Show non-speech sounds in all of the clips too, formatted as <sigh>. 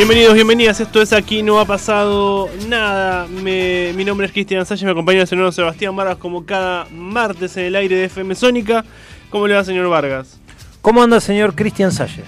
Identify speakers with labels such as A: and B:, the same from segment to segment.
A: Bienvenidos, bienvenidas. Esto es Aquí No Ha Pasado Nada. mi nombre es Cristian Sánchez, me acompaña el señor Sebastián Vargas como cada martes en el aire de FM Sónica. ¿Cómo le va, señor Vargas?
B: ¿Cómo anda, señor Cristian Sánchez?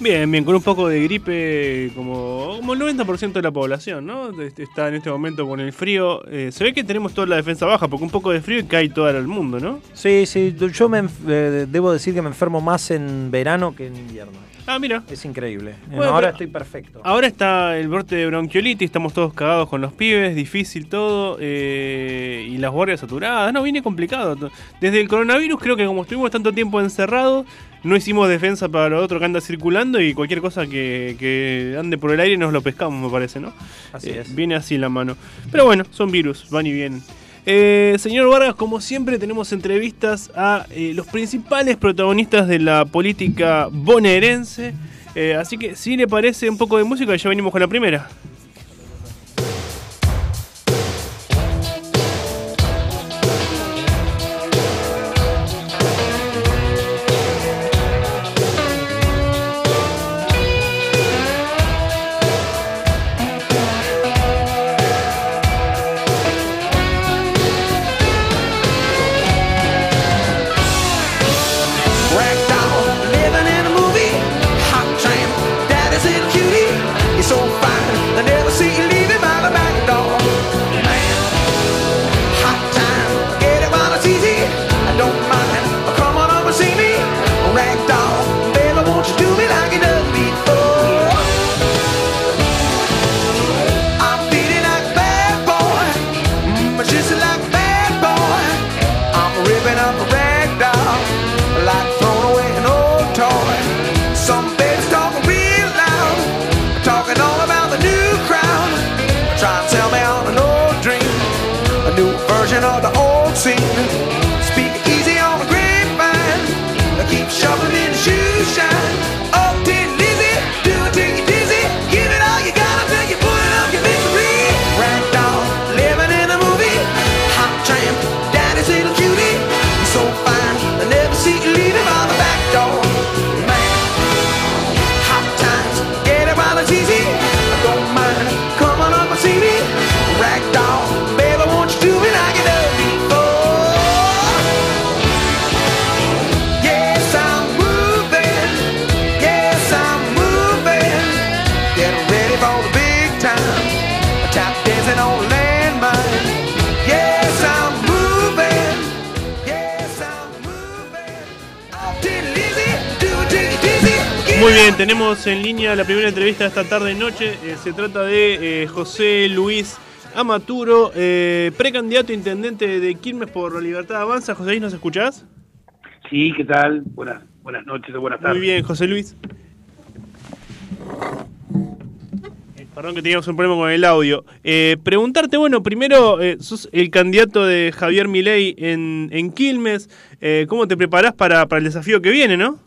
A: Bien, bien, con un poco de gripe como, como el 90% de la población, ¿no? Está en este momento con el frío. Eh, se ve que tenemos toda la defensa baja, porque un poco de frío y cae todo el mundo, ¿no?
B: Sí, sí, yo me, eh, debo decir que me enfermo más en verano que en invierno.
A: Ah, mira.
B: Es increíble. ahora estoy perfecto.
A: Ahora está el brote de bronquiolitis, estamos todos cagados con los pibes, difícil todo, eh, y las guardias saturadas. No, viene complicado. Desde el coronavirus creo que como estuvimos tanto tiempo encerrados, no hicimos defensa para lo otro que anda circulando y cualquier cosa que, ande por el aire nos lo pescamos, me parece, ¿no?
B: Así eh, es.
A: Viene así la mano. Pero bueno, son virus, van y vienen. Eh, señor Vargas, como siempre tenemos entrevistas a eh, los principales protagonistas de la política bonaerense. así que si le parece un poco de música, ya venimos con la primera. Muy bien, tenemos en línea la primera entrevista de esta tarde y noche. Eh, se trata de eh, José Luis Amaturo, eh, precandidato a intendente de Quilmes por la Libertad Avanza. José Luis, ¿nos escuchás?
C: Sí, ¿qué tal? Buenas, buenas noches o buenas tardes.
A: Muy bien, José Luis. Perdón que teníamos un problema con el audio. preguntarte, bueno, primero, sos el candidato de Javier Milei en, en Quilmes. ¿Cómo te preparás para, para el desafío que viene, no?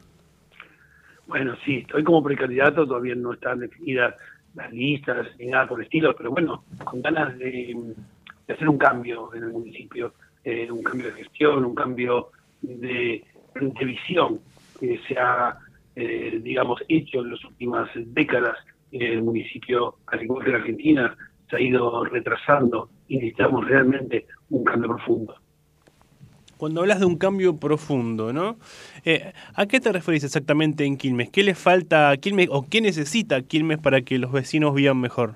C: Bueno, sí, estoy como precandidato, todavía no están definidas las listas ni nada por el estilo, pero bueno, con ganas de, hacer un cambio en el municipio, eh, un cambio de gestión, un cambio de, visión, que se ha, eh, digamos, hecho en las últimas décadas en el municipio, al igual que en Argentina, se ha ido retrasando y necesitamos realmente un cambio profundo.
A: Cuando hablas de un cambio profundo, ¿no? Eh, ¿A qué te referís exactamente en Quilmes? ¿Qué le falta a Quilmes o qué necesita Quilmes para que los vecinos vivan mejor?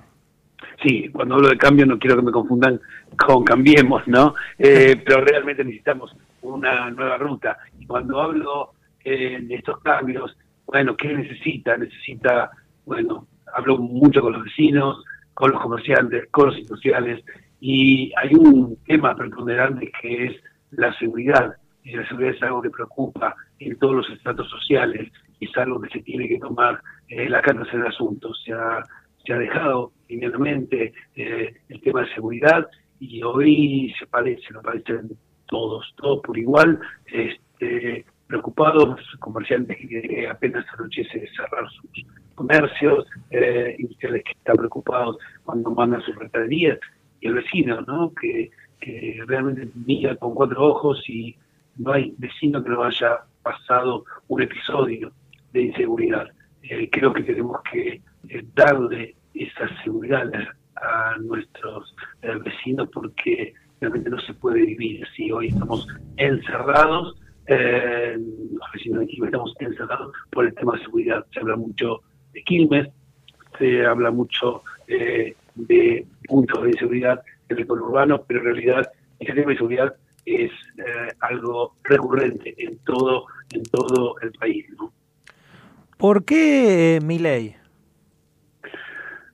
C: Sí, cuando hablo de cambio no quiero que me confundan con cambiemos, ¿no? Eh, <laughs> pero realmente necesitamos una nueva ruta. Y cuando hablo eh, de estos cambios, bueno, ¿qué necesita? Necesita, bueno, hablo mucho con los vecinos, con los comerciantes, con los industriales, y hay un tema preponderante que es la seguridad. Y la seguridad es algo que preocupa en todos los estratos sociales y es algo que se tiene que tomar eh, la carta del asunto. Se ha, se ha dejado inmediatamente eh, el tema de seguridad y hoy se parece, lo parecen todos, todos por igual, este, preocupados, comerciantes que apenas anochece cerrar sus comercios, eh, industriales que están preocupados cuando mandan sus mercaderías, y el vecino, ¿no? Que realmente mira con cuatro ojos y no hay vecino que no haya pasado un episodio de inseguridad. Eh, creo que tenemos que eh, darle esa seguridad a, nuestros eh, vecinos porque realmente no se puede vivir así. Hoy estamos encerrados, los vecinos de Quilmes estamos encerrados por el tema de seguridad. Se habla mucho de Quilmes, se habla mucho de puntos de inseguridad en el urbano, pero en realidad ese tema de seguridad es eh, algo recurrente en todo en todo el país. ¿no?
B: ¿Por qué mi ley?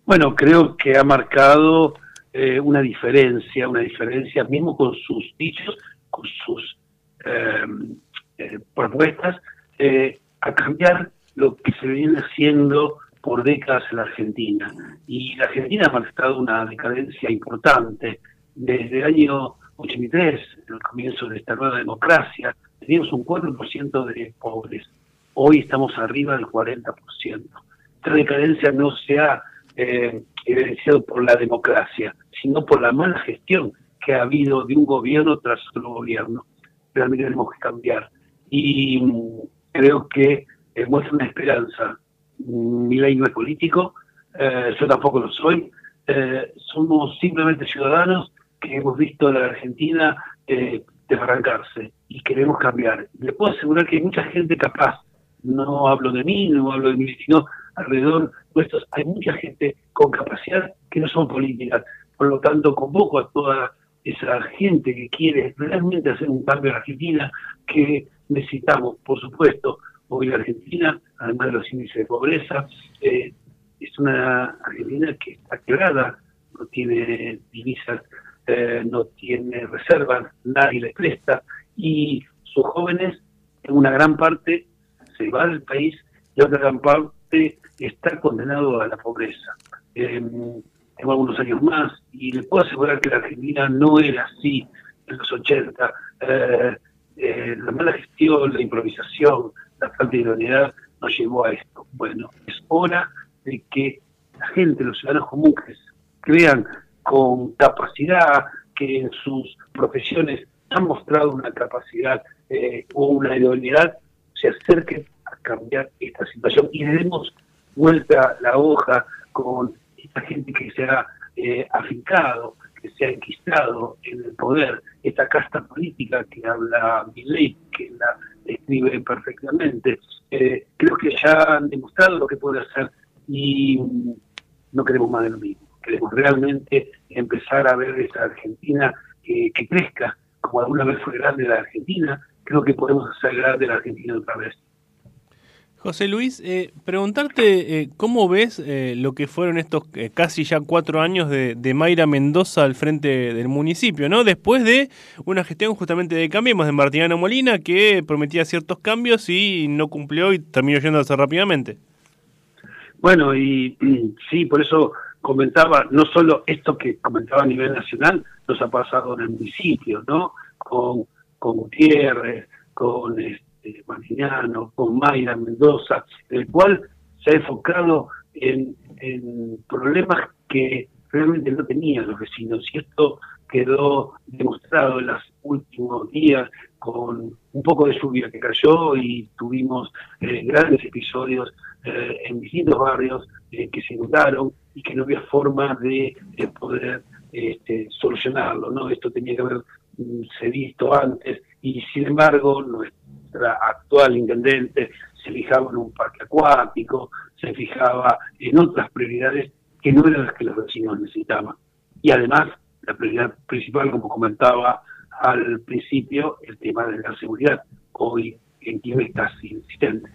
C: Bueno, creo que ha marcado eh, una diferencia, una diferencia mismo con sus dichos, con sus em, eh, propuestas, a cambiar lo que se viene haciendo por décadas en la Argentina. Y la Argentina ha marcado una decadencia importante. Desde el año 83, en el comienzo de esta nueva democracia, teníamos un 4% de pobres. Hoy estamos arriba del 40%. Esta decadencia no se ha eh, evidenciado por la democracia, sino por la mala gestión que ha habido de un gobierno tras otro gobierno. Realmente tenemos que cambiar. Y mm, creo que eh, muestra una esperanza mi ley no es político, eh, yo tampoco lo soy, somos simplemente ciudadanos que hemos visto a la Argentina eh, desbarrancarse y queremos cambiar. Le puedo asegurar que hay mucha gente capaz, no hablo de mí, no hablo de mí, sino alrededor nuestros, hay mucha gente con capacidad que no son políticas. Por lo tanto, convoco a toda esa gente que quiere realmente hacer un cambio en Argentina, que necesitamos, por supuesto, Hoy la Argentina, además de los índices de pobreza, eh, es una Argentina que está quebrada, no tiene divisas, eh, no tiene reservas, nadie le presta, y sus jóvenes, en una gran parte, se va del país y otra gran parte está condenado a la pobreza. Eh, tengo algunos años más y le puedo asegurar que la Argentina no era así en los 80. la mala gestión, la improvisación, la falta de idoneidad nos llevó a esto. Bueno, es hora de que la gente, los ciudadanos comunes, crean con capacidad, que en sus profesiones han mostrado una capacidad eh, o una idoneidad, se acerquen a cambiar esta situación y le demos vuelta la hoja con esta gente que se ha eh, afincado, que se ha enquistado en el poder, esta casta política que habla ley, que la escribe perfectamente. Eh, creo que ya han demostrado lo que puede hacer y no queremos más de lo mismo. Queremos realmente empezar a ver esa Argentina que, crezca, como alguna vez fue grande la Argentina, creo que podemos hacer grande la Argentina otra vez.
A: José Luis, eh, preguntarte eh, cómo ves eh, lo que fueron estos eh, casi ya cuatro años de, Mayra Mendoza al frente del municipio, ¿no? Después de una gestión justamente de Cambiemos de Martiniano Molina que prometía ciertos cambios y no cumplió y terminó yéndose rápidamente.
C: Bueno, y, <clears throat> sí, por eso comentaba, no solo esto que comentaba a nivel nacional, nos ha pasado en el municipio, ¿no? Con, con Gutiérrez, con... Este, eh, con Mayra Mendoza, el cual se ha enfocado en, problemas que realmente no tenían los vecinos. Y esto quedó demostrado en los últimos días con un poco de lluvia que cayó y tuvimos eh, grandes episodios eh, en distintos barrios eh, que se inundaron y que no había forma de, poder este, solucionarlo. ¿no? Esto tenía que haberse mm, visto antes y sin embargo nuestra actual intendente se fijaba en un parque acuático, se fijaba en otras prioridades que no eran las que los vecinos necesitaban. Y además, la prioridad principal, como comentaba al principio, el tema de la seguridad. Hoy en Quilmes está insistente.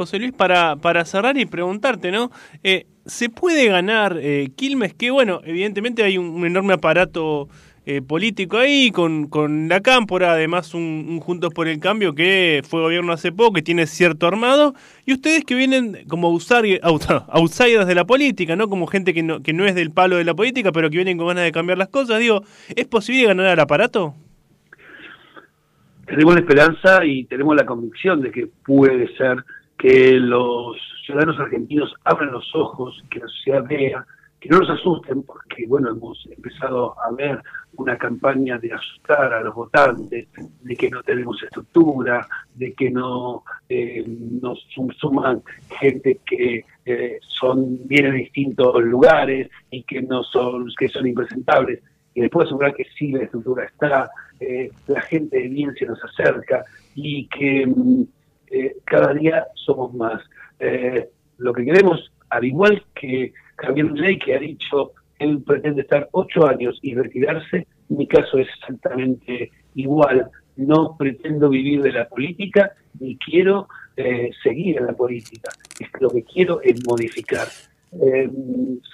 A: José Luis, para, para cerrar y preguntarte, ¿no? Eh, ¿Se puede ganar eh, Quilmes? Que bueno, evidentemente hay un enorme aparato eh, político ahí, con, con la Cámpora, además un, Juntos por el Cambio que fue gobierno hace poco, que tiene cierto armado, y ustedes que vienen como <laughs> outsiders de la política, ¿no? Como gente que no, que no es del palo de la política, pero que vienen con ganas de cambiar las cosas, digo, ¿es posible ganar al aparato?
C: Tenemos la esperanza y tenemos la convicción de que puede ser que los ciudadanos argentinos abran los ojos, que la sociedad vea, que no nos asusten, porque bueno, hemos empezado a ver una campaña de asustar a los votantes, de que no tenemos estructura, de que no eh, nos suman gente que eh, son vienen de distintos lugares y que no son que son impresentables. Y después asegurar que sí la estructura está, eh, la gente bien se nos acerca y que mm, cada día somos más. lo que queremos, al igual que Javier Ley, que ha dicho él pretende estar ocho años y retirarse, mi caso es exactamente igual. No pretendo vivir de la política ni quiero eh, seguir en la política. Lo que quiero es modificar. Eh,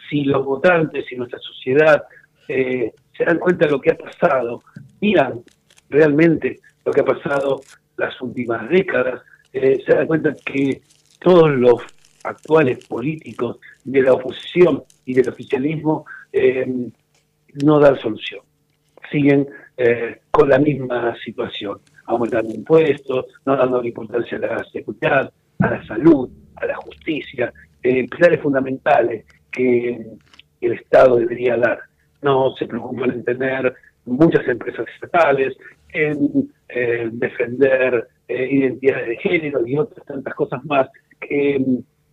C: si los votantes y nuestra sociedad eh, se dan cuenta de lo que ha pasado, miran realmente lo que ha pasado las últimas décadas, se dan cuenta que todos los actuales políticos de la oposición y del oficialismo eh, no dan solución. Siguen eh, con la misma situación, aumentando impuestos, no dando importancia a la seguridad, a la salud, a la justicia, eh, pilares fundamentales que el Estado debería dar. No se preocupan en tener muchas empresas estatales, en defender identidades de género y otras tantas cosas más que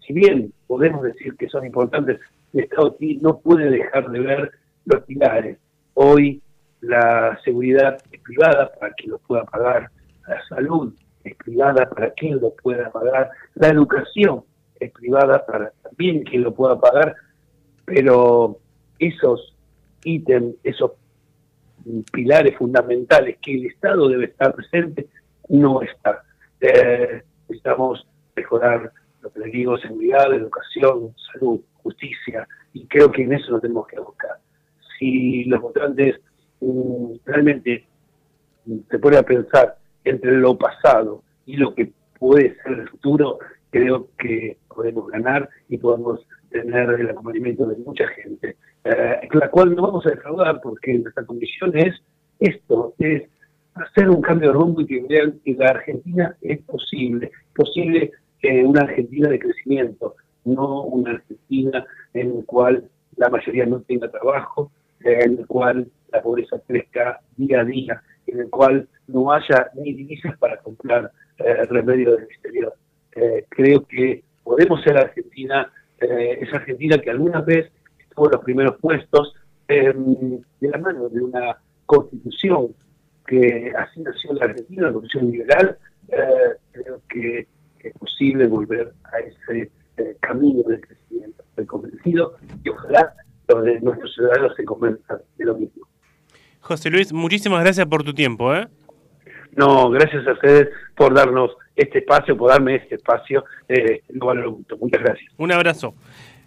C: si bien podemos decir que son importantes, el Estado no puede dejar de ver los pilares. Hoy la seguridad es privada para quien lo pueda pagar, la salud es privada para quien lo pueda pagar, la educación es privada para también quien lo pueda pagar, pero esos ítems, esos pilares fundamentales que el Estado debe estar presente, no están. Eh, necesitamos mejorar lo que les digo, seguridad, educación, salud, justicia, y creo que en eso nos tenemos que buscar. Si los votantes mm, realmente se ponen a pensar entre lo pasado y lo que puede ser el futuro, creo que podemos ganar y podemos tener el acompañamiento de mucha gente, eh, la cual no vamos a defraudar porque nuestra condición es esto, es hacer un cambio de rumbo y que vean que la Argentina es posible, posible una Argentina de crecimiento, no una Argentina en la cual la mayoría no tenga trabajo, en la cual la pobreza crezca día a día, en el cual no haya ni divisas para comprar eh, remedios del exterior. Eh, creo que podemos ser Argentina, eh, esa Argentina que alguna vez estuvo en los primeros puestos em, de la mano de una constitución que así nació la Argentina, la constitución liberal, creo que es posible volver a ese eh, camino de crecimiento. Estoy convencido y ojalá los de nuestros ciudadanos se convenzan de lo mismo.
A: José Luis, muchísimas gracias por tu tiempo. ¿eh?
C: No, gracias a ustedes por darnos este espacio, por darme este espacio. Eh, lo valoro mucho. Muchas gracias.
A: Un abrazo.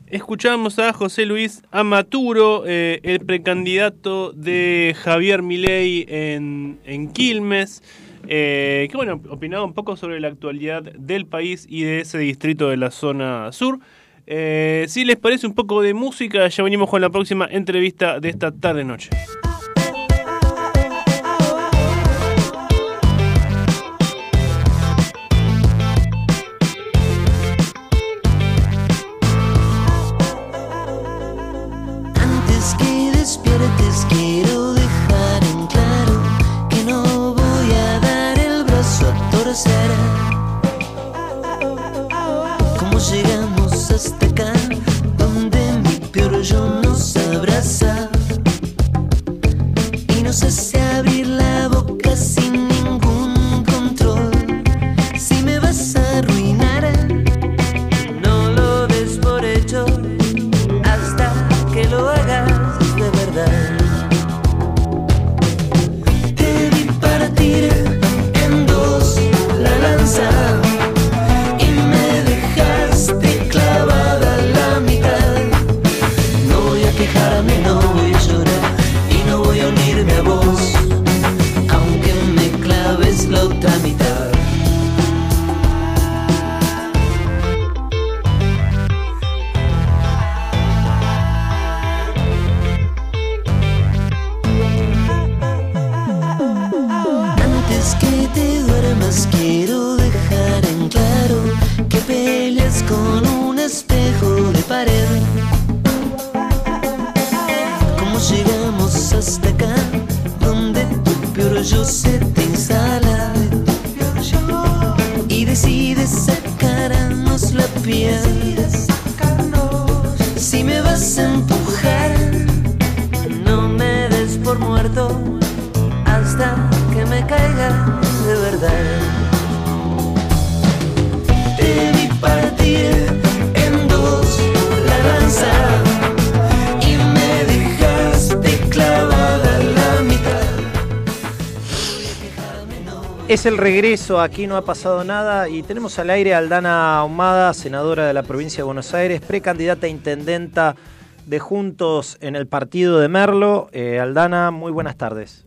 A: Escuchamos a José Luis Amaturo, eh, el precandidato de Javier Milei en, en Quilmes. Eh, que bueno, opinaba un poco sobre la actualidad del país y de ese distrito de la zona sur. Eh, si les parece un poco de música, ya venimos con la próxima entrevista de esta tarde-noche.
B: Es el regreso, aquí no ha pasado nada y tenemos al aire a Aldana Ahumada, senadora de la provincia de Buenos Aires, precandidata a intendenta de Juntos en el partido de Merlo. Eh, Aldana, muy buenas tardes.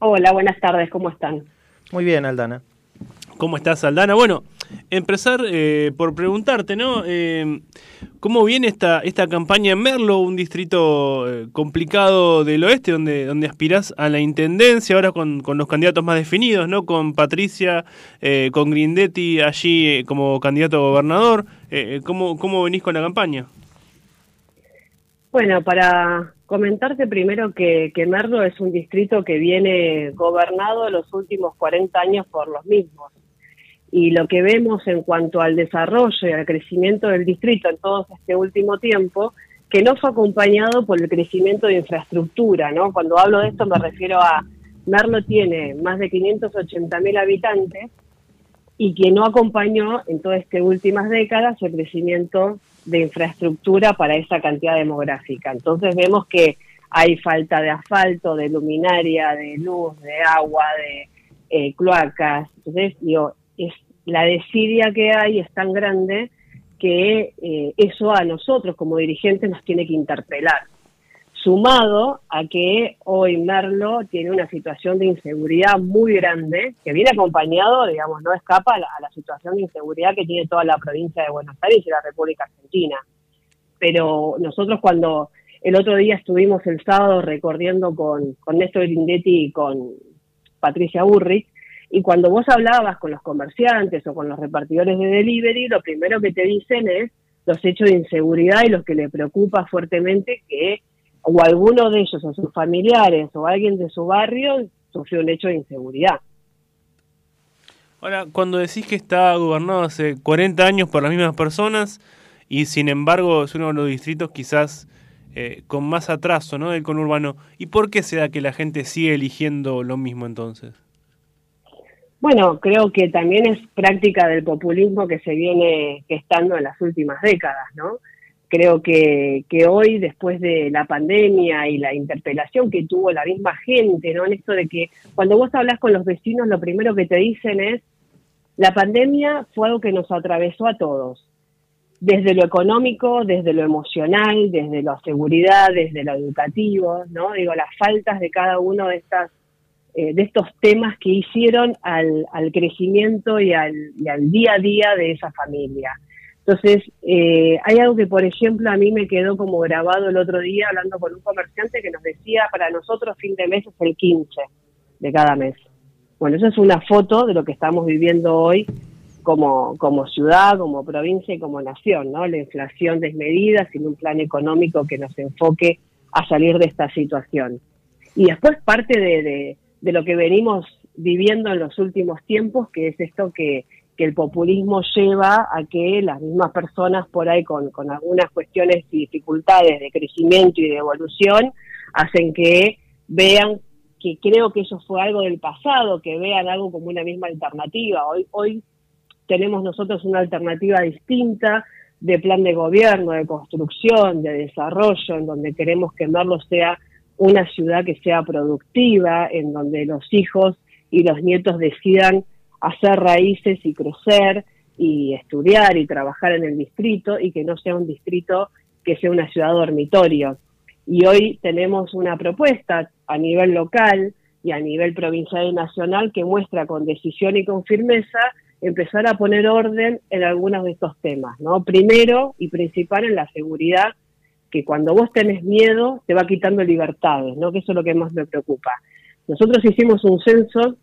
D: Hola, buenas tardes, ¿cómo están?
B: Muy bien, Aldana.
A: ¿Cómo estás, Aldana? Bueno, empezar eh, por preguntarte, ¿no? Eh, ¿Cómo viene esta, esta campaña en Merlo, un distrito eh, complicado del oeste, donde, donde aspirás a la intendencia, ahora con, con los candidatos más definidos, ¿no? Con Patricia, eh, con Grindetti allí eh, como candidato a gobernador. Eh, ¿cómo, ¿Cómo venís con la campaña?
D: Bueno, para comentarte primero que, que Merlo es un distrito que viene gobernado los últimos 40 años por los mismos. Y lo que vemos en cuanto al desarrollo y al crecimiento del distrito en todo este último tiempo, que no fue acompañado por el crecimiento de infraestructura, ¿no? Cuando hablo de esto me refiero a Merlo tiene más de 580 mil habitantes y que no acompañó en todas estas últimas décadas el crecimiento de infraestructura para esa cantidad demográfica. Entonces vemos que hay falta de asfalto, de luminaria, de luz, de agua, de eh, cloacas. Entonces, digo, es, la desidia que hay es tan grande que eh, eso a nosotros como dirigentes nos tiene que interpelar. Sumado a que hoy Merlo tiene una situación de inseguridad muy grande, que viene acompañado, digamos, no escapa a la, situación de inseguridad que tiene toda la provincia de Buenos Aires y la República Argentina. Pero nosotros cuando el otro día estuvimos el sábado recorriendo con, con Néstor Grindetti y con Patricia Burrich, y cuando vos hablabas con los comerciantes o con los repartidores de delivery, lo primero que te dicen es los hechos de inseguridad y los que le preocupa fuertemente que o alguno de ellos o sus familiares o alguien de su barrio sufrió un hecho de inseguridad.
A: Ahora, cuando decís que está gobernado hace 40 años por las mismas personas y sin embargo es uno de los distritos quizás eh, con más atraso ¿no? del conurbano, ¿y por qué se da que la gente sigue eligiendo lo mismo entonces?
D: Bueno, creo que también es práctica del populismo que se viene gestando en las últimas décadas, ¿no? Creo que, que hoy, después de la pandemia y la interpelación que tuvo la misma gente, ¿no? En esto de que cuando vos hablas con los vecinos, lo primero que te dicen es, la pandemia fue algo que nos atravesó a todos, desde lo económico, desde lo emocional, desde la seguridad, desde lo educativo, ¿no? Digo, las faltas de cada uno de estas eh, de estos temas que hicieron al, al crecimiento y al, y al, día a día de esa familia. Entonces, eh, hay algo que, por ejemplo, a mí me quedó como grabado el otro día hablando con un comerciante que nos decía, para nosotros fin de mes es el 15 de cada mes. Bueno, esa es una foto de lo que estamos viviendo hoy como, como ciudad, como provincia y como nación, ¿no? La inflación desmedida, sin un plan económico que nos enfoque a salir de esta situación. Y después parte de de lo que venimos viviendo en los últimos tiempos, que es esto que, el populismo lleva a que las mismas personas por ahí con, con, algunas cuestiones y dificultades de crecimiento y de evolución hacen que vean que creo que eso fue algo del pasado, que vean algo como una misma alternativa. Hoy, hoy tenemos nosotros una alternativa distinta de plan de gobierno, de construcción, de desarrollo, en donde queremos que Merlo sea una ciudad que sea productiva, en donde los hijos y los nietos decidan hacer raíces y crecer y estudiar y trabajar en el distrito y que no sea un distrito que sea una ciudad dormitorio. Y hoy tenemos una propuesta a nivel local y a nivel provincial y nacional que muestra con decisión y con firmeza empezar a poner orden en algunos de estos temas, ¿no? Primero y principal en la seguridad que cuando vos tenés miedo te va quitando libertades, ¿no? Que eso es lo que más me preocupa. Nosotros hicimos un censo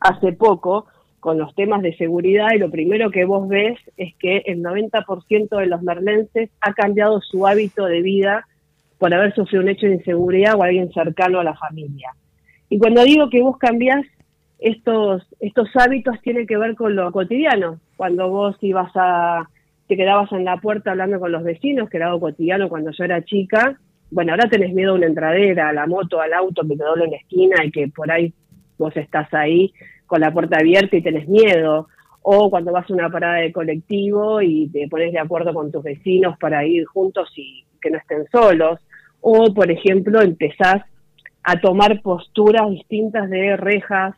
D: hace poco con los temas de seguridad y lo primero que vos ves es que el 90% de los merlenses ha cambiado su hábito de vida por haber sufrido un hecho de inseguridad o alguien cercano a la familia. Y cuando digo que vos cambiás estos, estos hábitos tienen que ver con lo cotidiano. Cuando vos ibas a, te quedabas en la puerta hablando con los vecinos, que era algo cotidiano cuando yo era chica, bueno, ahora tenés miedo a una entradera, a la moto, al auto que te doble en la esquina y que por ahí vos estás ahí con la puerta abierta y tenés miedo. O cuando vas a una parada de colectivo y te pones de acuerdo con tus vecinos para ir juntos y que no estén solos. O, por ejemplo, empezás a tomar posturas distintas de rejas,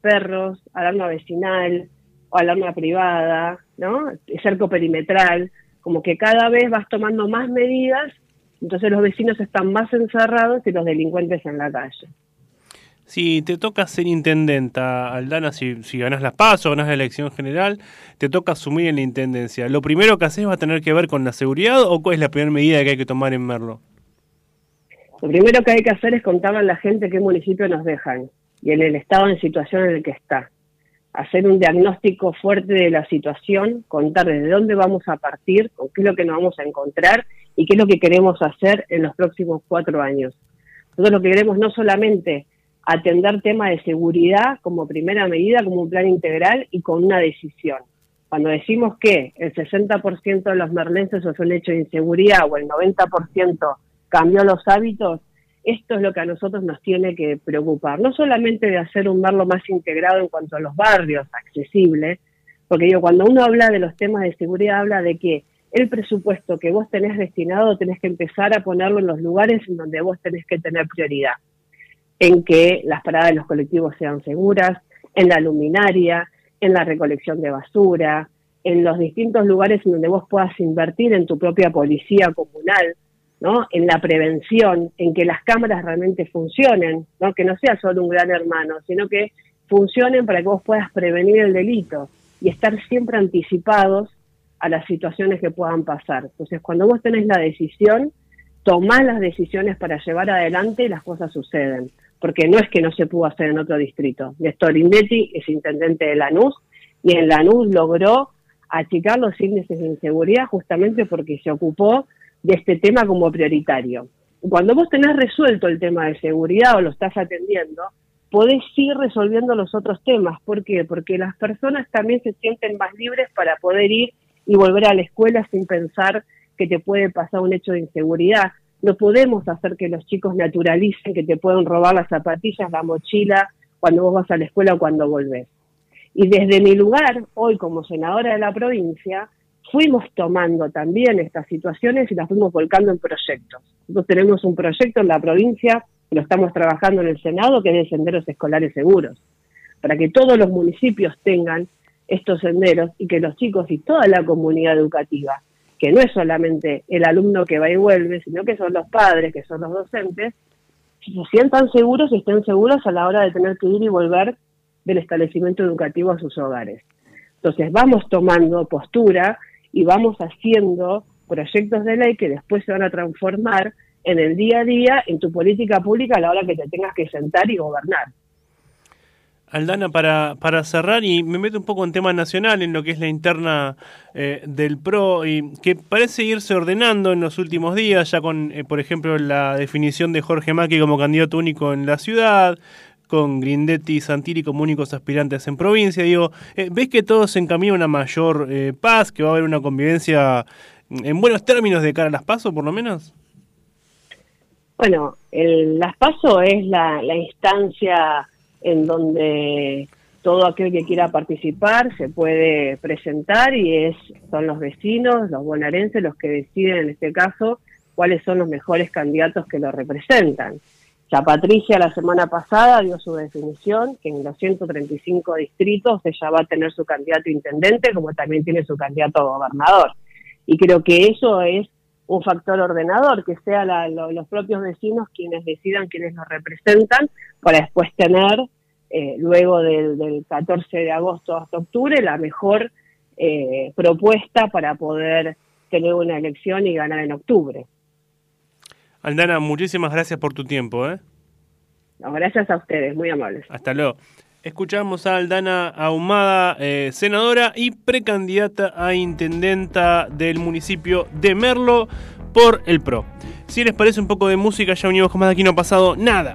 D: perros, alarma vecinal o alarma privada, ¿no? Cerco perimetral, como que cada vez vas tomando más medidas, entonces los vecinos están más encerrados y los delincuentes en la calle.
A: Si te toca ser intendenta, Aldana, si, si ganas las pasos, ganas la elección general, te toca asumir en la intendencia. ¿Lo primero que haces va a tener que ver con la seguridad o cuál es la primera medida que hay que tomar en Merlo?
D: Lo primero que hay que hacer es contarle a la gente qué municipio nos dejan y en el estado en situación en el que está. Hacer un diagnóstico fuerte de la situación, contar desde dónde vamos a partir, con qué es lo que nos vamos a encontrar y qué es lo que queremos hacer en los próximos cuatro años. Nosotros lo que queremos no solamente atender temas de seguridad como primera medida, como un plan integral y con una decisión. Cuando decimos que el 60% de los merlenses es un hecho de inseguridad o el 90% cambió los hábitos, esto es lo que a nosotros nos tiene que preocupar. No solamente de hacer un Merlo más integrado en cuanto a los barrios, accesible, porque digo, cuando uno habla de los temas de seguridad, habla de que el presupuesto que vos tenés destinado tenés que empezar a ponerlo en los lugares en donde vos tenés que tener prioridad, en que las paradas de los colectivos sean seguras, en la luminaria, en la recolección de basura, en los distintos lugares en donde vos puedas invertir en tu propia policía comunal, ¿no? En la prevención, en que las cámaras realmente funcionen, ¿no? Que no sea solo un gran hermano, sino que funcionen para que vos puedas prevenir el delito y estar siempre anticipados a las situaciones que puedan pasar. Entonces, cuando vos tenés la decisión, tomás las decisiones para llevar adelante y las cosas suceden. Porque no es que no se pudo hacer en otro distrito. Néstor Indetti es intendente de Lanús y en Lanús logró achicar los índices de inseguridad justamente porque se ocupó de este tema como prioritario. Cuando vos tenés resuelto el tema de seguridad o lo estás atendiendo, podés ir resolviendo los otros temas. ¿Por qué? Porque las personas también se sienten más libres para poder ir y volver a la escuela sin pensar que te puede pasar un hecho de inseguridad. No podemos hacer que los chicos naturalicen que te pueden robar las zapatillas, la mochila, cuando vos vas a la escuela o cuando volvés. Y desde mi lugar, hoy como senadora de la provincia, fuimos tomando también estas situaciones y las fuimos volcando en proyectos. Nosotros tenemos un proyecto en la provincia, lo estamos trabajando en el Senado, que es de senderos escolares seguros, para que todos los municipios tengan estos senderos y que los chicos y toda la comunidad educativa, que no es solamente el alumno que va y vuelve, sino que son los padres, que son los docentes, se sientan seguros y estén seguros a la hora de tener que ir y volver del establecimiento educativo a sus hogares. Entonces vamos tomando postura y vamos haciendo proyectos de ley que después se van a transformar en el día a día, en tu política pública a la hora que te tengas que sentar y gobernar.
A: Aldana, para, para cerrar, y me meto un poco en tema nacional, en lo que es la interna eh, del PRO, y que parece irse ordenando en los últimos días, ya con, eh, por ejemplo, la definición de Jorge Macri como candidato único en la ciudad, con Grindetti y Santiri como únicos aspirantes en provincia. Digo, eh, ¿ves que todo se encamina a una mayor eh, paz, que va a haber una convivencia en buenos términos de cara a las PASO, por lo menos?
D: Bueno, el, las PASO es la, la instancia en donde todo aquel que quiera participar se puede presentar y es son los vecinos, los bonaerenses los que deciden en este caso cuáles son los mejores candidatos que lo representan. Ya Patricia la semana pasada dio su definición, que en los 135 distritos ella va a tener su candidato intendente, como también tiene su candidato gobernador. Y creo que eso es un factor ordenador, que sean los propios vecinos quienes decidan quienes los representan, para después tener, eh, luego del, 14 de agosto hasta octubre, la mejor eh, propuesta para poder tener una elección y ganar en octubre.
A: Aldana, muchísimas gracias por tu tiempo. ¿eh?
D: gracias a ustedes, muy amables.
A: Hasta luego. Escuchamos a Aldana Ahumada, eh, senadora y precandidata a intendenta del municipio de Merlo por el PRO. Si les parece un poco de música, ya unimos con más de aquí no ha pasado nada.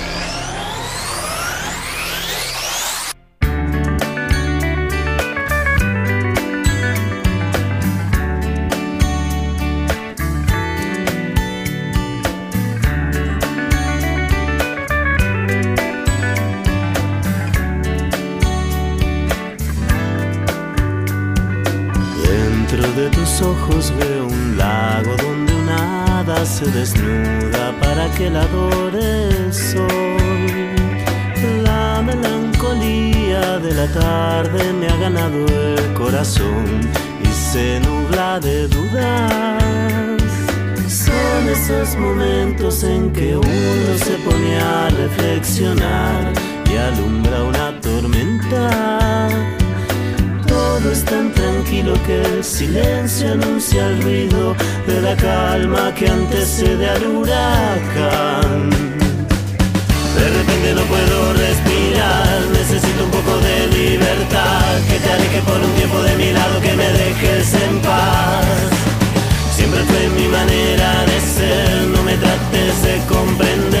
E: Y alumbra una tormenta. Todo es tan tranquilo que el silencio anuncia el ruido de la calma que antecede al huracán. De repente no puedo respirar, necesito un poco de libertad, que te aleje por un tiempo de mi lado, que me dejes en paz. Siempre fue mi manera de ser, no me trates de comprender,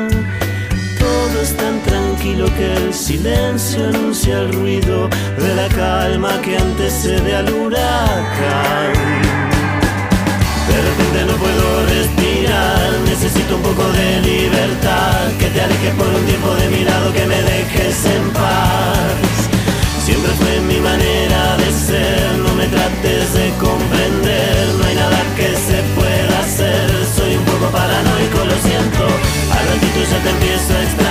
E: Tranquilo que el silencio anuncia el ruido de la calma que antecede al huracán. De repente no puedo respirar, necesito un poco de libertad, que te alejes por un tiempo de mi lado, que me dejes en paz. Siempre fue mi manera de ser, no me trates de comprender, no hay nada que se pueda hacer, soy un poco paranoico, lo siento, al ratito ya te empiezo a extrañar,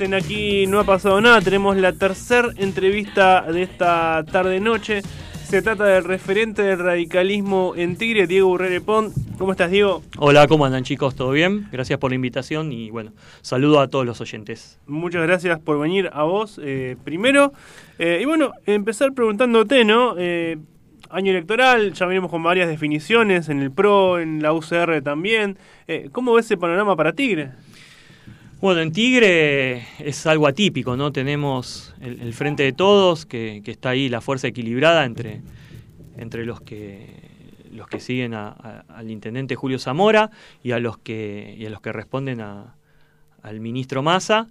A: en Aquí No ha pasado nada. Tenemos la tercera entrevista de esta tarde-noche. Se trata del referente del radicalismo en Tigre, Diego Urrere Pont. ¿Cómo estás, Diego?
F: Hola, ¿cómo andan, chicos? ¿Todo bien? Gracias por la invitación y bueno, saludo a todos los oyentes.
A: Muchas gracias por venir a vos eh, primero. Eh, y bueno, empezar preguntándote, ¿no? Eh, año electoral, ya venimos con varias definiciones en el PRO, en la UCR también. Eh, ¿Cómo ves ese panorama para Tigre?
F: Bueno, en Tigre es algo atípico, ¿no? Tenemos el, frente de todos, que, está ahí la fuerza equilibrada entre, entre los que los que siguen a, al intendente Julio Zamora y a los que, y a los que responden al ministro Massa.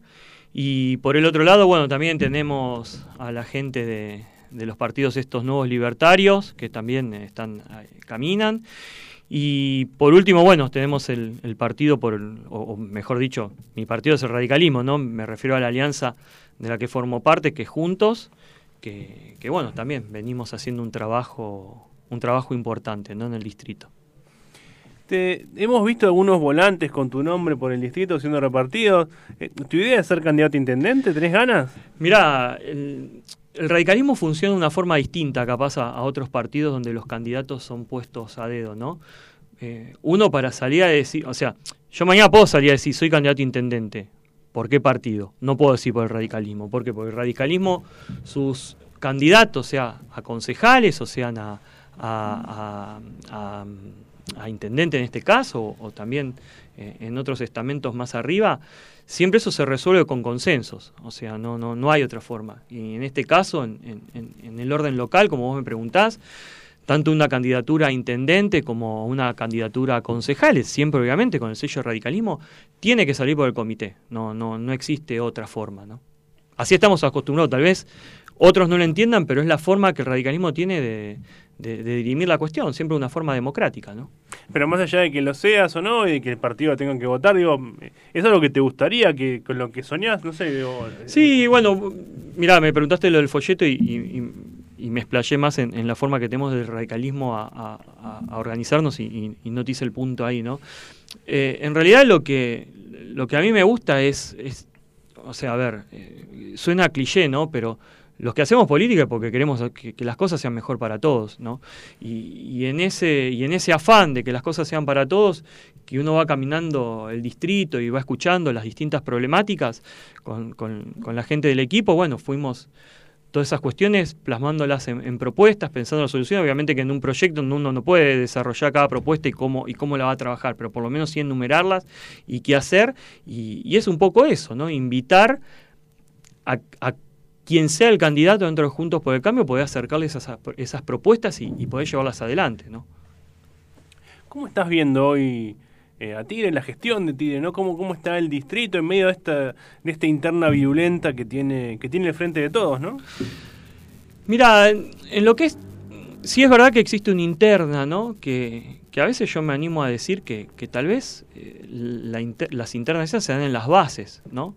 F: Y por el otro lado, bueno, también tenemos a la gente de, de los partidos estos nuevos libertarios que también están eh, caminan y por último, bueno, tenemos el, el partido, por, el- o, o mejor dicho, mi partido es el radicalismo, ¿no? Me refiero a la alianza de la que formo parte, que juntos, que, que bueno, también venimos haciendo un trabajo, un trabajo importante, ¿no? En el distrito.
A: Te- hemos visto algunos volantes con tu nombre por el distrito siendo repartidos. Eh, ¿Tu idea es ser candidato a intendente? ¿Tenés ganas?
F: Mirá, el, radicalismo funciona de una forma distinta capaz a, otros partidos donde los candidatos son puestos a dedo, ¿no? Eh, uno para salir a decir, o sea, yo mañana puedo salir a decir soy candidato a intendente. ¿Por qué partido? No puedo decir por el radicalismo. ¿Por qué? Porque el radicalismo, sus candidatos, sea a concejales o sean a- a- intendente en este caso, o, también eh, en otros estamentos más arriba, siempre eso se resuelve con consensos. O sea, no, no, no hay otra forma. Y en este caso, en- en- en el orden local, como vos me preguntás, tanto una candidatura a intendente como una candidatura a concejales, siempre obviamente con el sello de radicalismo, tiene que salir por el comité. No, no, no existe otra forma, ¿no? Así estamos acostumbrados, tal vez otros no lo entiendan, pero es la forma que el radicalismo tiene de, de- de dirimir la cuestión, siempre una forma democrática, ¿no?
A: Pero más allá de que lo seas o no y de que el partido tenga que votar, digo, ¿es algo que te gustaría, que con lo que soñás? No sé, digo, eh,
F: Sí, bueno, mirá, me preguntaste lo del folleto y, y- me explayé más en, en la forma que tenemos del radicalismo a, a- organizarnos y, y- y no te hice el punto ahí, ¿no? Eh, en realidad lo que, lo que a mí me gusta es, es o sea, a ver, eh, suena cliché, ¿no? Pero los que hacemos política es porque queremos que, las cosas sean mejor para todos, ¿no? Y, en ese, y en ese afán de que las cosas sean para todos, que uno va caminando el distrito y va escuchando las distintas problemáticas con, con- la gente del equipo, bueno, fuimos todas esas cuestiones plasmándolas en, en propuestas, pensando en la solución. Obviamente que en un proyecto uno no puede desarrollar cada propuesta y cómo, y cómo la va a trabajar, pero por lo menos sí enumerarlas y qué hacer. Y, y es un poco eso, ¿no? Invitar a, a quien sea el candidato dentro de Juntos por el Cambio, poder acercarles esas, esas propuestas y, y poder llevarlas adelante, ¿no?
A: ¿Cómo estás viendo hoy eh, a Tigre, la gestión de Tigre, ¿no? ¿Cómo, cómo está el distrito en medio de esta, de esta interna violenta que tiene, que tiene el frente de todos, ¿no?
F: Mira, en, en lo que es. Sí es verdad que existe una interna, ¿no? Que, que a veces yo me animo a decir que, que tal vez eh, la inter- las internas esas se dan en las bases, ¿no?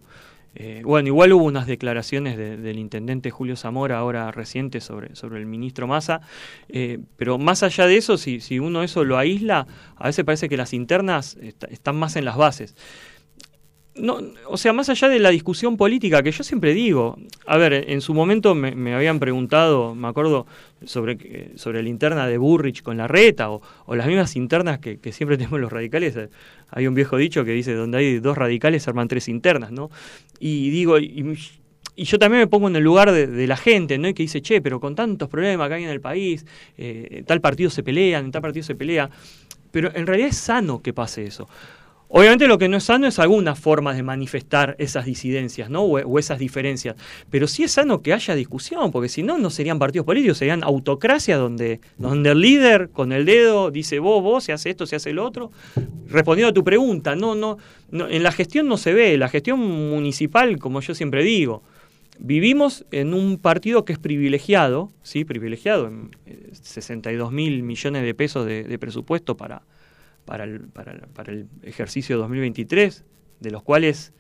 F: Eh, bueno, igual hubo unas declaraciones de- del intendente Julio Zamora ahora reciente sobre, sobre el ministro Massa, eh, pero más allá de eso, si, si uno eso lo aísla, a veces parece que las internas est- están más en las bases. No, o sea, más allá de la discusión política, que yo siempre digo, a ver, en su momento me, habían preguntado, me acuerdo, sobre, sobre la interna de Burrich con la reta, o, o las mismas internas que, siempre <laughs> tenemos los radicales. Eh, Hay un viejo dicho que dice, donde hay dos radicales se arman tres internas, ¿no? Y digo, y, yo también me pongo en el lugar de, la gente, ¿no? Y que dice, che, pero con tantos problemas que hay en el país, eh, tal partido se pelean, en tal partido se pelea. Pero en realidad es sano que pase eso. Obviamente lo que no es sano es alguna forma de manifestar esas disidencias, ¿no? O, esas diferencias. Pero sí es sano que haya discusión, porque si no, no serían partidos políticos, serían autocracia donde, donde el líder con el dedo dice vos, vos, se hace esto, se hace lo otro. Respondiendo a tu pregunta, no, no, no, en la gestión no se ve, la gestión municipal, como yo siempre digo, vivimos en un partido que es privilegiado, ¿sí? Privilegiado, en eh, 62 mil millones de pesos de presupuesto para, para el, para, para el ejercicio 2023, de los cuales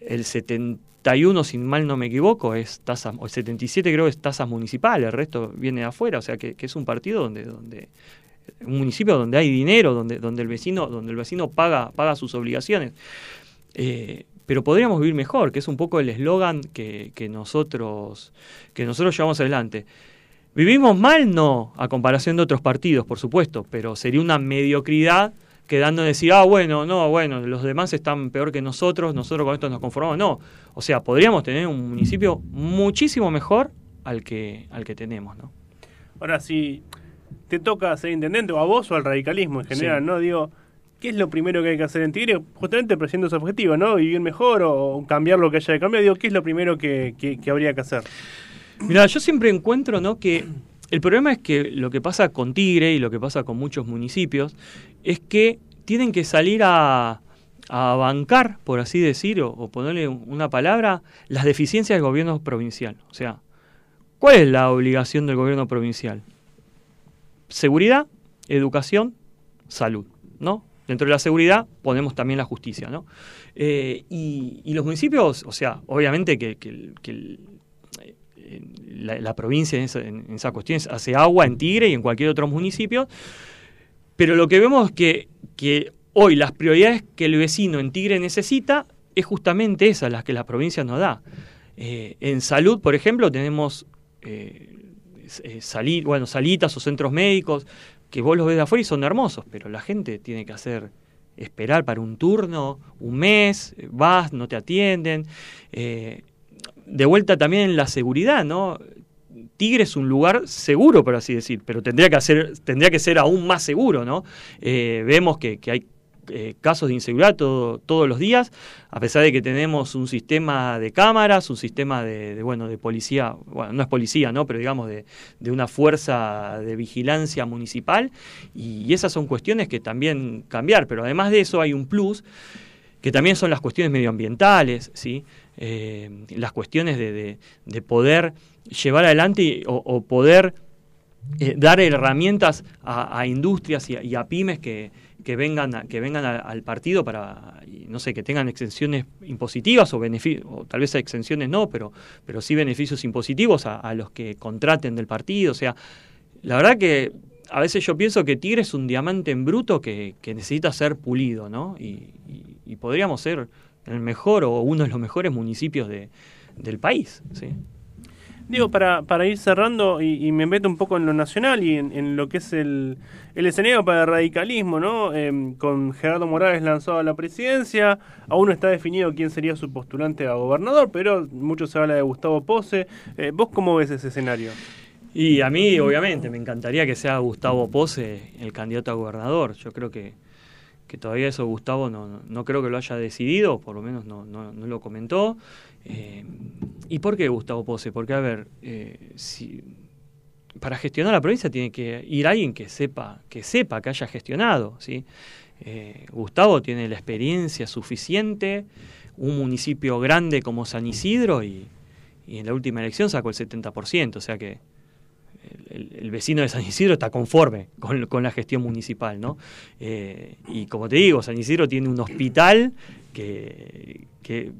F: el 71, si mal no me equivoco, es tasas, o el 77 creo es tasas municipales, el resto viene de afuera, o sea que, que es un partido donde, donde un municipio donde hay dinero, donde, donde el vecino, donde el vecino paga, paga sus obligaciones. Eh, pero podríamos vivir mejor, que es un poco el eslogan que, que nosotros, que nosotros llevamos adelante. ¿Vivimos mal? No, a comparación de otros partidos, por supuesto, pero sería una mediocridad quedando en decir, ah, bueno, no, bueno, los demás están peor que nosotros, nosotros con esto nos conformamos. No, o sea, podríamos tener un municipio muchísimo mejor al que, al que tenemos, ¿no?
A: Ahora, si te toca ser intendente, o a vos o al radicalismo en general,
F: Sí.
A: ¿no? Digo, ¿qué es lo primero que hay que hacer en Tigre? Justamente persiguiendo ese objetivo, ¿no? Vivir mejor o cambiar lo que haya de cambiar. Digo, ¿qué es lo primero que, que- que habría que hacer?
F: Mira, yo siempre encuentro, ¿no? Que el problema es que lo que pasa con Tigre y lo que pasa con muchos municipios es que tienen que salir a, a bancar, por así decir, o, ponerle una palabra, las deficiencias del gobierno provincial. O sea, ¿cuál es la obligación del gobierno provincial? Seguridad, educación, salud, ¿no? Dentro de la seguridad ponemos también la justicia, ¿no? Eh, y, los municipios, o sea, obviamente que, que el- la, la provincia en esa, en esa cuestión hace agua en Tigre y en cualquier otro municipio, pero lo que vemos es que, que hoy las prioridades que el vecino en Tigre necesita es justamente esas, las que la provincia nos da. Eh, en salud, por ejemplo, tenemos eh, eh, sali- bueno, salitas o centros médicos que vos los ves de afuera y son hermosos, pero la gente tiene que hacer esperar para un turno, un mes, vas, no te atienden. De vuelta también la seguridad, ¿no? Tigre es un lugar seguro, por así decir, pero tendría que, hacer, tendría que ser aún más seguro, ¿no? Eh, vemos que, hay eh, casos de inseguridad todo- todos los días, a pesar de que tenemos un sistema de cámaras, un sistema de, bueno, de policía, bueno, no es policía, ¿no? Pero digamos de, de una fuerza de vigilancia municipal, y esas son cuestiones que también cambiar, pero además de eso hay un plus, que también son las cuestiones medioambientales, ¿sí? Eh, las cuestiones de, de- de poder llevar adelante y- o, poder eh, dar herramientas a, industrias y a, pymes que, que vengan, que vengan al partido para, no sé, que tengan exenciones impositivas o beneficios, o tal vez exenciones no, pero, pero sí beneficios impositivos a, a los que contraten del partido. O sea, la verdad que a veces yo pienso que Tigre es un diamante en bruto que, que necesita ser pulido, ¿no? Y, y- y podríamos ser el mejor o uno de los mejores municipios de, del país, ¿sí?
A: Digo, para, para ir cerrando y, y me meto un poco en lo nacional y en, en lo que es el, el escenario para el radicalismo, ¿no? Em, con Gerardo Morales lanzado a la presidencia, aún no está definido quién sería su postulante a gobernador, pero mucho se habla de Gustavo Pose. Eh, ¿Vos cómo ves ese escenario?
F: Y a mí, obviamente, me encantaría que sea Gustavo Pose el candidato a gobernador. Yo creo que, que todavía eso Gustavo no, no, creo que lo haya decidido, por lo menos no, no, no lo comentó. Eh, ¿Y por qué Gustavo Pose? Porque, a ver, eh, si, para gestionar la provincia tiene que ir alguien que sepa, que sepa, que haya gestionado, ¿sí? Eh, Gustavo tiene la experiencia suficiente, un municipio grande como San Isidro y, y en la última elección sacó el 70%, o sea que el, vecino de San Isidro está conforme con, la gestión municipal, ¿no? Eh, y como te digo, San Isidro tiene un hospital que,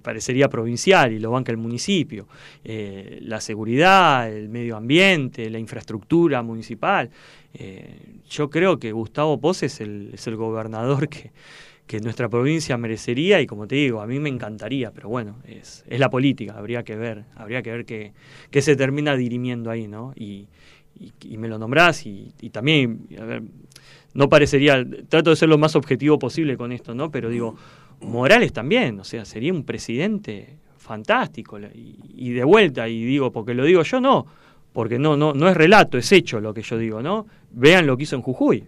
F: parecería provincial y lo banca el municipio. Eh, la seguridad, el medio ambiente, la infraestructura municipal. Eh, yo creo que Gustavo Pose es el, gobernador que, que nuestra provincia merecería y como te digo, a mí me encantaría, pero bueno, es, la política, habría que ver, habría que ver qué, se termina dirimiendo ahí, ¿no? Y, me lo nombrás y, también, a ver, no parecería, trato de ser lo más objetivo posible con esto, ¿no? Pero digo, Morales también, o sea, sería un presidente fantástico y, de vuelta, y digo, porque lo digo yo, no, porque no, no, no es relato, es hecho lo que yo digo, ¿no? Vean lo que hizo en Jujuy.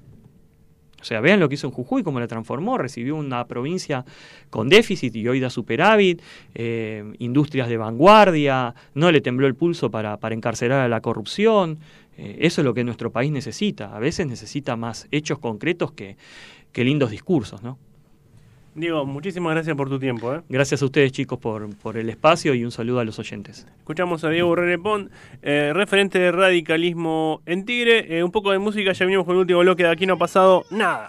F: O sea, vean lo que hizo en Jujuy, cómo la transformó, recibió una provincia con déficit y hoy da superávit, eh, industrias de vanguardia, no le tembló el pulso para encarcelar a la corrupción. Eh, eso es lo que nuestro país necesita. A veces necesita más hechos concretos que, que lindos discursos, ¿no?
A: Diego, muchísimas gracias por tu tiempo. ¿eh?
F: Gracias a ustedes, chicos, por, por el espacio y un saludo a los oyentes.
A: Escuchamos a Diego René Pont, eh, referente de radicalismo en Tigre. Eh, un poco de música, ya venimos con el último bloque de Aquí no ha pasado nada.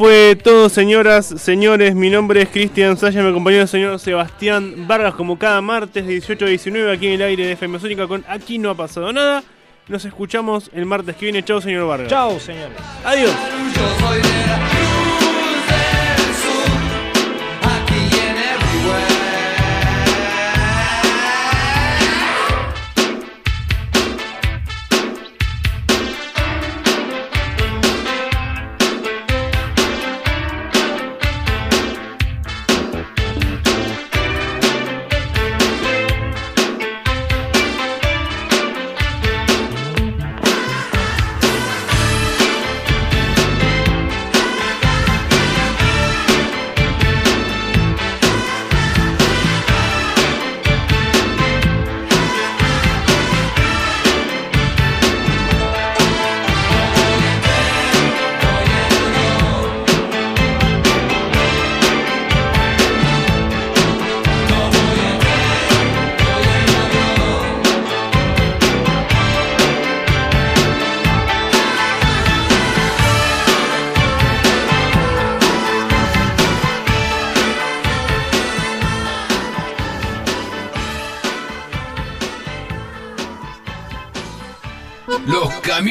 A: Fue todo, señoras, señores. Mi nombre es Cristian Saya, me acompañó el señor Sebastián Vargas, como cada martes de 18 a 19 aquí en el aire de FM Sónica con Aquí no ha pasado nada. Nos escuchamos el martes que viene. Chao, señor Vargas.
B: Chao, señores.
A: Adiós.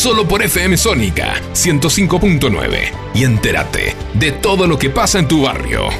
G: Solo por FM Sónica 105.9. Y entérate de todo lo que pasa en tu barrio.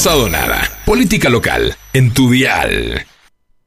H: Pasado nada. Política local. En tu dial.